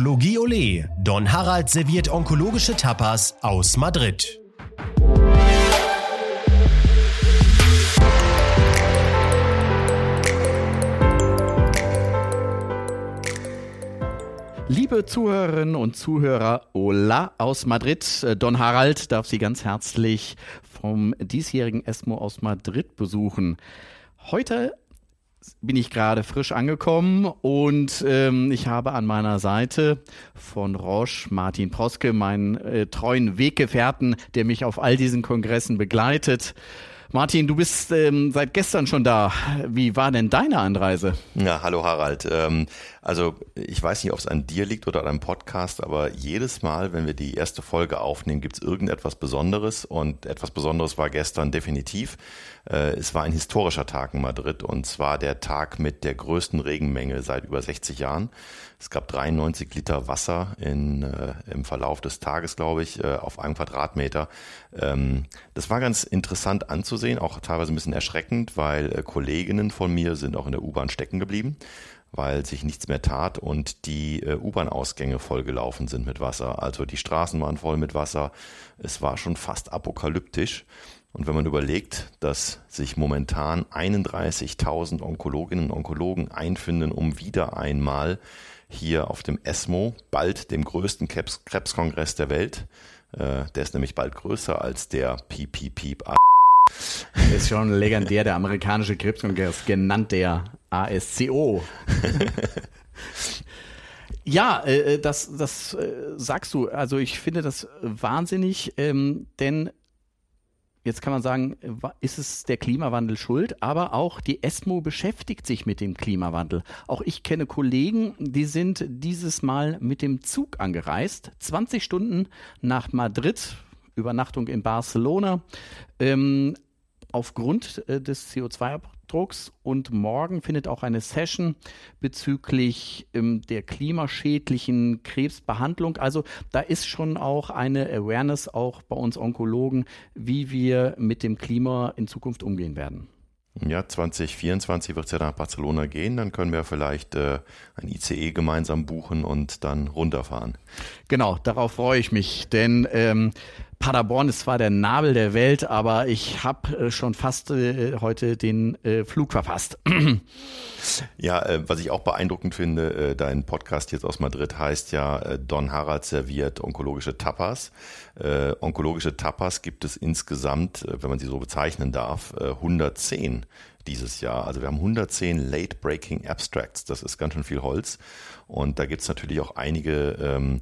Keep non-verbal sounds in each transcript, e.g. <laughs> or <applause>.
Onkologie Ole. Don Harald serviert onkologische Tapas aus Madrid. Liebe Zuhörerinnen und Zuhörer, Hola aus Madrid. Don Harald darf Sie ganz herzlich vom diesjährigen ESMO aus Madrid besuchen. Heute bin ich gerade frisch angekommen und ähm, ich habe an meiner Seite von Roche Martin Proske, meinen äh, treuen Weggefährten, der mich auf all diesen Kongressen begleitet. Martin, du bist ähm, seit gestern schon da. Wie war denn deine Anreise? Ja, hallo Harald. Ähm, also ich weiß nicht, ob es an dir liegt oder an einem Podcast, aber jedes Mal, wenn wir die erste Folge aufnehmen, gibt es irgendetwas Besonderes und etwas Besonderes war gestern definitiv. Äh, es war ein historischer Tag in Madrid und zwar der Tag mit der größten Regenmenge seit über 60 Jahren. Es gab 93 Liter Wasser in, äh, im Verlauf des Tages, glaube ich, äh, auf einem Quadratmeter. Ähm, das war ganz interessant anzusehen, auch teilweise ein bisschen erschreckend, weil äh, Kolleginnen von mir sind auch in der U-Bahn stecken geblieben weil sich nichts mehr tat und die äh, U-Bahn-Ausgänge vollgelaufen sind mit Wasser. Also die Straßen waren voll mit Wasser. Es war schon fast apokalyptisch. Und wenn man überlegt, dass sich momentan 31.000 Onkologinnen und Onkologen einfinden, um wieder einmal hier auf dem ESMO, bald dem größten Krebs Krebskongress der Welt. Äh, der ist nämlich bald größer als der PPP. Ist schon legendär, der amerikanische Krebskongress, genannt der ASCO. <laughs> Ja, äh, das, das äh, sagst du. Also ich finde das wahnsinnig, ähm, denn Jetzt kann man sagen, ist es der Klimawandel schuld, aber auch die ESMO beschäftigt sich mit dem Klimawandel. Auch ich kenne Kollegen, die sind dieses Mal mit dem Zug angereist, 20 Stunden nach Madrid, Übernachtung in Barcelona. Ähm, aufgrund äh, des CO2-Abdrucks und morgen findet auch eine Session bezüglich ähm, der klimaschädlichen Krebsbehandlung. Also da ist schon auch eine Awareness auch bei uns Onkologen, wie wir mit dem Klima in Zukunft umgehen werden. Ja, 2024 wird es ja nach Barcelona gehen. Dann können wir vielleicht äh, ein ICE gemeinsam buchen und dann runterfahren. Genau, darauf freue ich mich, denn ähm, Paderborn ist zwar der Nabel der Welt, aber ich habe äh, schon fast äh, heute den äh, Flug verpasst. <clears throat> ja, äh, was ich auch beeindruckend finde, äh, dein Podcast jetzt aus Madrid heißt ja äh, Don Harald serviert onkologische Tapas. onkologische Tapas gibt es insgesamt, wenn man sie so bezeichnen darf, 110 dieses Jahr. Also wir haben 110 Late Breaking Abstracts. Das ist ganz schön viel Holz. Und da gibt es natürlich auch einige ähm,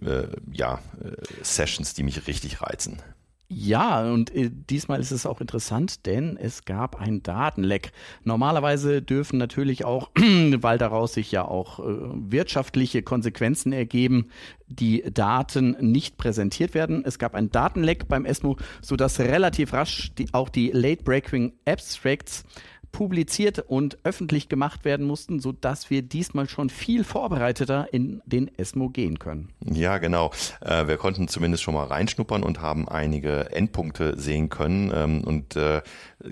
äh, ja, äh, Sessions, die mich richtig reizen. Ja, und äh, diesmal ist es auch interessant, denn es gab ein Datenleck. Normalerweise dürfen natürlich auch, <clears throat> weil daraus sich ja auch äh, wirtschaftliche Konsequenzen ergeben, die Daten nicht präsentiert werden. Es gab ein Datenleck beim ESMO, sodass relativ rasch die, auch die Late Breaking Abstracts publiziert und öffentlich gemacht werden mussten, sodass wir diesmal schon viel vorbereiteter in den ESMO gehen können. Ja, genau. Äh, wir konnten zumindest schon mal reinschnuppern und haben einige Endpunkte sehen können. Ähm, und äh,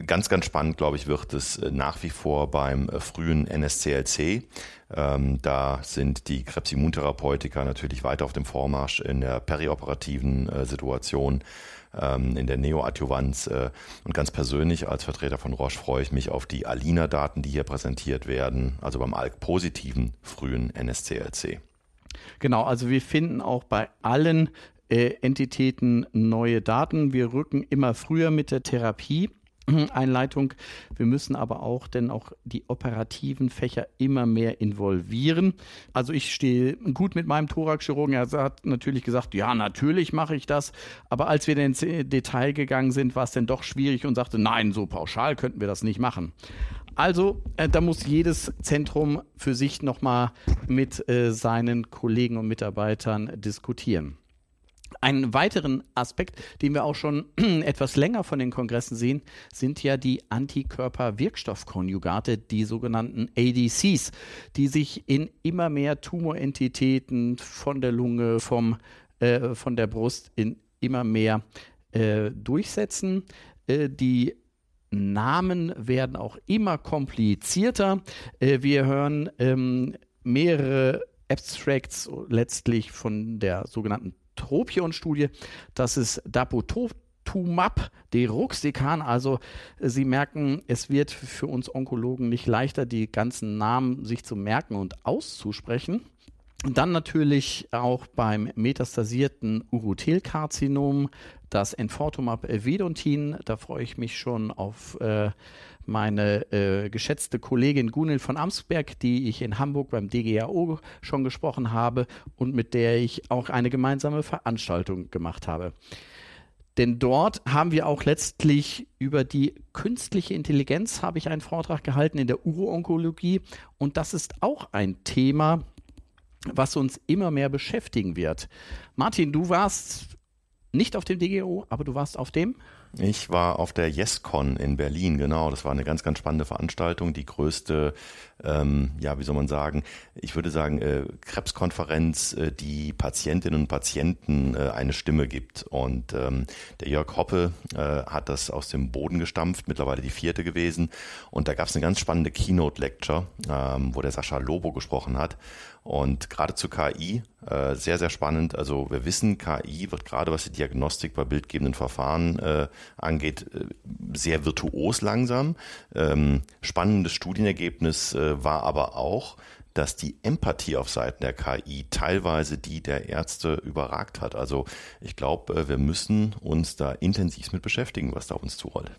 ganz, ganz spannend, glaube ich, wird es äh, nach wie vor beim frühen NSCLC. Ähm, da sind die Krebsimmuntherapeutika natürlich weiter auf dem Vormarsch in der perioperativen Situation ähm, in der Neoadjuvanz. Äh, und ganz persönlich als Vertreter von Roche freue ich mich auf die Alina-Daten, die hier präsentiert werden, also beim ALK-positiven frühen NSCLC. Genau, also wir finden auch bei allen äh, Entitäten neue Daten. Wir rücken immer früher mit der Therapie <clears throat> Einleitung. Wir müssen aber auch denn auch die operativen Fächer immer mehr involvieren. Also ich stehe gut mit meinem Thoraxchirurgen. Er hat natürlich gesagt, ja, natürlich mache ich das. Aber als wir ins Detail gegangen sind, war es dann doch schwierig und sagte, nein, so pauschal könnten wir das nicht machen. Also, äh, da muss jedes Zentrum für sich nochmal mit äh, seinen Kollegen und Mitarbeitern diskutieren. Einen weiteren Aspekt, den wir auch schon <clears throat> etwas länger von den Kongressen sehen, sind ja die Antikörper-Wirkstoffkonjugate, die sogenannten ADCs, die sich in immer mehr Tumorentitäten von der Lunge, vom, äh, von der Brust in immer mehr äh, durchsetzen. Äh, die Namen werden auch immer komplizierter. Äh, wir hören ähm, mehrere Abstracts letztlich von der sogenannten Tropion-Studie. Das ist Dapotumab deruxtecan. Also Sie merken, es wird für uns Onkologen nicht leichter, die ganzen Namen sich zu merken und auszusprechen. Dann natürlich auch beim metastasierten Urothelkarzinom das Enfortumab Vedontin. Da freue ich mich schon auf äh, meine äh, geschätzte Kollegin Gunil von Amsberg, die ich in Hamburg beim DGAO schon gesprochen habe und mit der ich auch eine gemeinsame Veranstaltung gemacht habe. Denn dort haben wir auch letztlich über die künstliche Intelligenz habe ich einen Vortrag gehalten in der Uro-Onkologie und das ist auch ein Thema, was uns immer mehr beschäftigen wird. Martin, du warst nicht auf dem DGO, aber du warst auf dem ich war auf der YesCon in Berlin, genau. Das war eine ganz, ganz spannende Veranstaltung. Die größte, ähm, ja, wie soll man sagen, ich würde sagen, äh, Krebskonferenz, äh, die Patientinnen und Patienten äh, eine Stimme gibt. Und ähm, der Jörg Hoppe äh, hat das aus dem Boden gestampft, mittlerweile die vierte gewesen. Und da gab es eine ganz spannende Keynote-Lecture, ähm, wo der Sascha Lobo gesprochen hat. Und gerade zu KI, äh, sehr, sehr spannend. Also wir wissen, KI wird gerade, was die Diagnostik bei bildgebenden Verfahren äh, angeht, äh, sehr virtuos langsam. Ähm, spannendes Studienergebnis äh, war aber auch, dass die Empathie auf Seiten der KI teilweise die der Ärzte überragt hat. Also ich glaube, äh, wir müssen uns da intensiv mit beschäftigen, was da auf uns zurollt.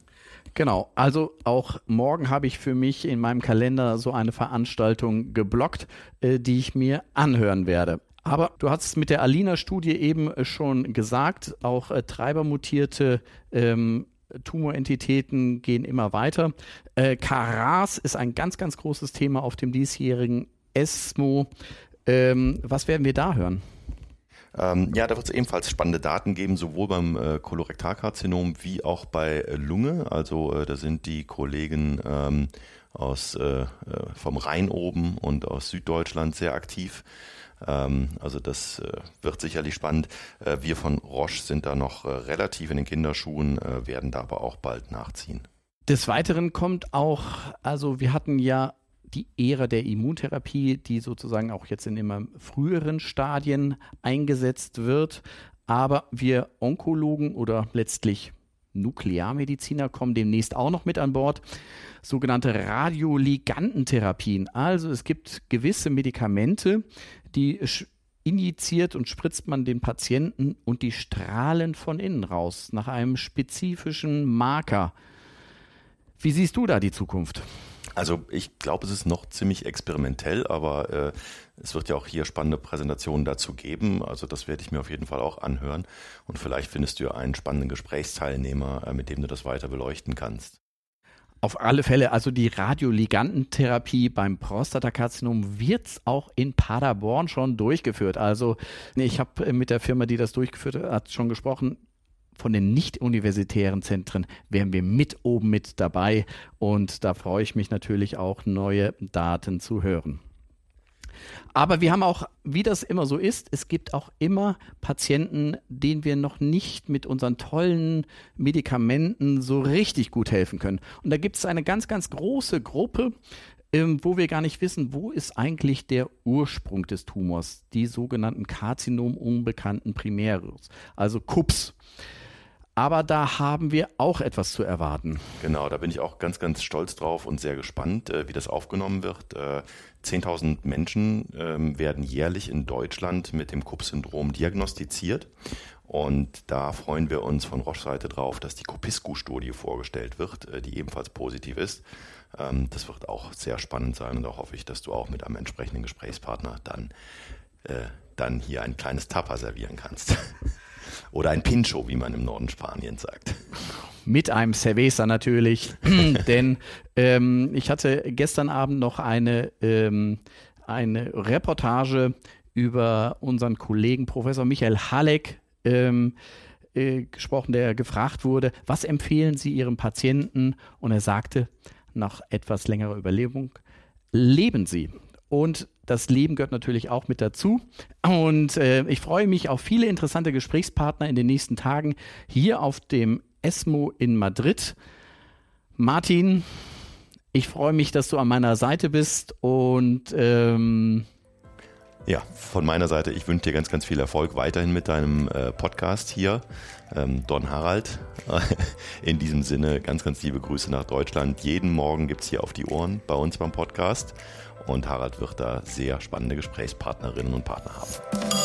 Genau, also auch morgen habe ich für mich in meinem Kalender so eine Veranstaltung geblockt, äh, die ich mir anhören werde. Aber du hast es mit der Alina-Studie eben schon gesagt, auch äh, treibermutierte ähm, Tumorentitäten gehen immer weiter. Äh, Karas ist ein ganz, ganz großes Thema auf dem diesjährigen ESMO. Ähm, was werden wir da hören? Ähm, ja, da wird es ebenfalls spannende Daten geben, sowohl beim äh, Kolorektalkarzinom wie auch bei äh, Lunge. Also äh, da sind die Kollegen ähm, aus äh, äh, vom Rhein oben und aus Süddeutschland sehr aktiv. Ähm, also das äh, wird sicherlich spannend. wir von Roche sind da noch relativ in den Kinderschuhen, werden da aber auch bald nachziehen. Des Weiteren kommt auch, also wir hatten ja die Ära der Immuntherapie, die sozusagen auch jetzt in immer früheren Stadien eingesetzt wird. Aber wir Onkologen oder letztlich Nuklearmediziner kommen demnächst auch noch mit an Bord. Sogenannte Radioligantentherapien. Also es gibt gewisse Medikamente, die injiziert und spritzt man den Patienten und die strahlen von innen raus nach einem spezifischen Marker. Wie siehst du da die Zukunft? Also ich glaube, es ist noch ziemlich experimentell, aber äh, es wird ja auch hier spannende Präsentationen dazu geben. Also das werde ich mir auf jeden Fall auch anhören. Und vielleicht findest du einen spannenden Gesprächsteilnehmer, äh, mit dem du das weiter beleuchten kannst. Auf alle Fälle, also die Radioligantentherapie beim Prostatakarzinom wird auch in Paderborn schon durchgeführt. Also ich habe mit der Firma, die das durchgeführt hat, schon gesprochen von den nicht-universitären Zentren wären wir mit oben mit dabei und da freue ich mich natürlich auch, neue Daten zu hören. Aber wir haben auch, wie das immer so ist, es gibt auch immer Patienten, denen wir noch nicht mit unseren tollen Medikamenten so richtig gut helfen können. Und da gibt es eine ganz, ganz große Gruppe, ähm, wo wir gar nicht wissen, wo ist eigentlich der Ursprung des Tumors, die sogenannten Karzinom-unbekannten Primäres, also KUPS. Aber da haben wir auch etwas zu erwarten. Genau, da bin ich auch ganz, ganz stolz drauf und sehr gespannt, äh, wie das aufgenommen wird. 10.000 äh, Menschen ähm, werden jährlich in Deutschland mit dem Kupp-Syndrom diagnostiziert. Und da freuen wir uns von Roche-Seite drauf, dass die Copiscu-Studie vorgestellt wird, äh, die ebenfalls positiv ist. Ähm, das wird auch sehr spannend sein und da hoffe ich, dass du auch mit einem entsprechenden Gesprächspartner dann, dann hier ein kleines Tapa servieren kannst. <laughs> Oder ein Pincho, wie man im Norden Spaniens sagt. Mit einem Cerveza natürlich, <laughs> <laughs> denn ähm, ich hatte gestern Abend noch eine, ähm, eine Reportage über unseren Kollegen Professor Michael Halleck ähm, äh, gesprochen, der gefragt wurde, was empfehlen Sie Ihrem Patienten? Und er sagte, nach etwas längerer Überlebung, leben Sie. Und das Leben gehört natürlich auch mit dazu. Und äh, ich freue mich auf viele interessante Gesprächspartner in den nächsten Tagen hier auf dem ESMO in Madrid. Martin, ich freue mich, dass du an meiner Seite bist und ähm ja, von meiner Seite, ich wünsche dir ganz, ganz viel Erfolg weiterhin mit deinem äh, Podcast hier, ähm, Don Harald. <laughs> In diesem Sinne, ganz, ganz liebe Grüße nach Deutschland. Jeden Morgen gibt es hier auf die Ohren bei uns beim Podcast und Harald wird da sehr spannende Gesprächspartnerinnen und Partner haben.